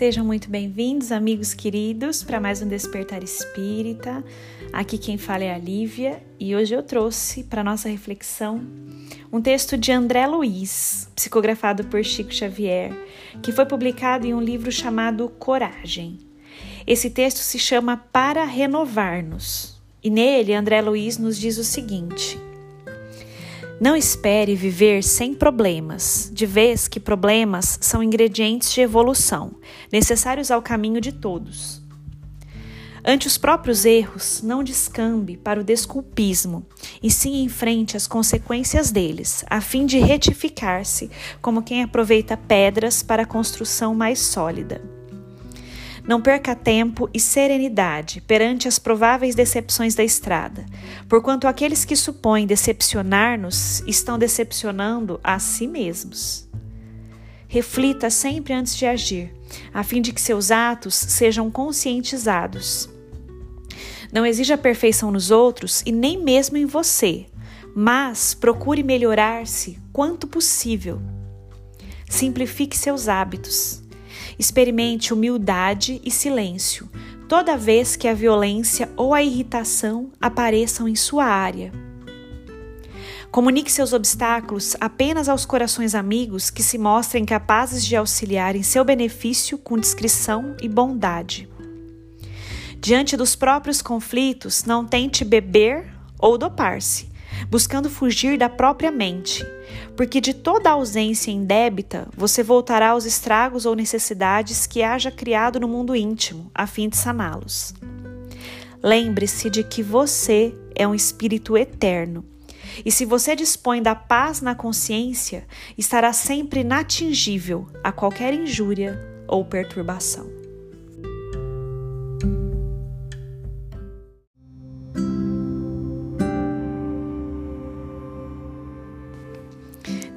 Sejam muito bem-vindos, amigos queridos, para mais um Despertar Espírita. Aqui quem fala é a Lívia e hoje eu trouxe para nossa reflexão um texto de André Luiz, psicografado por Chico Xavier, que foi publicado em um livro chamado Coragem. Esse texto se chama Para Renovar-nos, e nele André Luiz nos diz o seguinte: Não espere viver sem problemas, de vez que problemas são ingredientes de evolução, necessários ao caminho de todos. Ante os próprios erros, não descambe para o desculpismo, e sim enfrente as consequências deles, a fim de retificar-se, como quem aproveita pedras para a construção mais sólida. Não perca tempo e serenidade perante as prováveis decepções da estrada, porquanto aqueles que supõem decepcionar-nos estão decepcionando a si mesmos. Reflita sempre antes de agir, a fim de que seus atos sejam conscientizados. Não exija perfeição nos outros e nem mesmo em você, mas procure melhorar-se quanto possível. Simplifique seus hábitos. Experimente humildade e silêncio toda vez que a violência ou a irritação apareçam em sua área. Comunique seus obstáculos apenas aos corações amigos que se mostrem capazes de auxiliar em seu benefício com discrição e bondade. Diante dos próprios conflitos, não tente beber ou dopar-se, buscando fugir da própria mente, porque de toda ausência indébita você voltará aos estragos ou necessidades que haja criado no mundo íntimo, a fim de saná-los. Lembre-se de que você é um espírito eterno e se você dispõe da paz na consciência, estará sempre inatingível a qualquer injúria ou perturbação.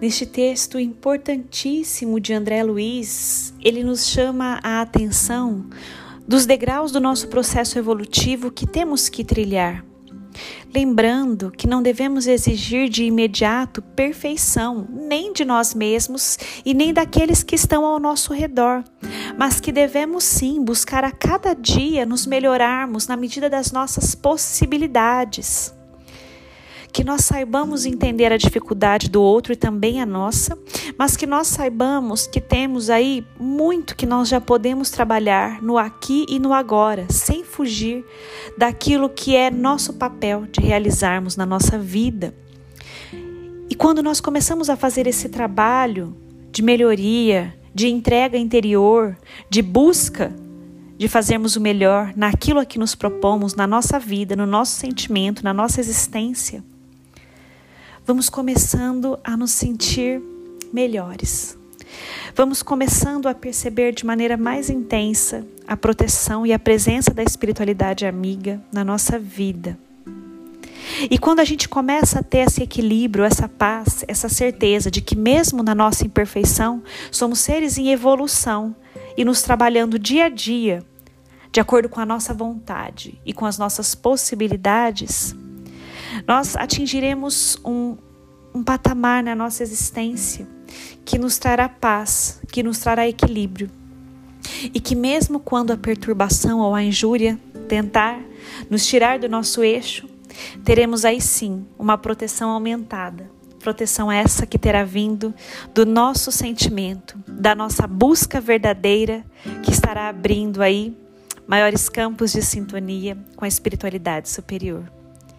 Neste texto importantíssimo de André Luiz, ele nos chama a atenção dos degraus do nosso processo evolutivo que temos que trilhar. Lembrando que não devemos exigir de imediato perfeição, nem de nós mesmos e nem daqueles que estão ao nosso redor, mas que devemos sim buscar a cada dia nos melhorarmos na medida das nossas possibilidades que nós saibamos entender a dificuldade do outro e também a nossa, mas que nós saibamos que temos aí muito que nós já podemos trabalhar no aqui e no agora, sem fugir daquilo que é nosso papel de realizarmos na nossa vida. E quando nós começamos a fazer esse trabalho de melhoria, de entrega interior, de busca de fazermos o melhor naquilo a que nos propomos, na nossa vida, no nosso sentimento, na nossa existência, vamos começando a nos sentir melhores. Vamos começando a perceber de maneira mais intensa a proteção e a presença da espiritualidade amiga na nossa vida. E quando a gente começa a ter esse equilíbrio, essa paz, essa certeza de que, mesmo na nossa imperfeição, somos seres em evolução e nos trabalhando dia a dia, de acordo com a nossa vontade e com as nossas possibilidades, nós atingiremos um, um patamar na nossa existência que nos trará paz, que nos trará equilíbrio. E que, mesmo quando a perturbação ou a injúria tentar nos tirar do nosso eixo, teremos aí sim uma proteção aumentada. Proteção essa que terá vindo do nosso sentimento, da nossa busca verdadeira, que estará abrindo aí maiores campos de sintonia com a espiritualidade superior.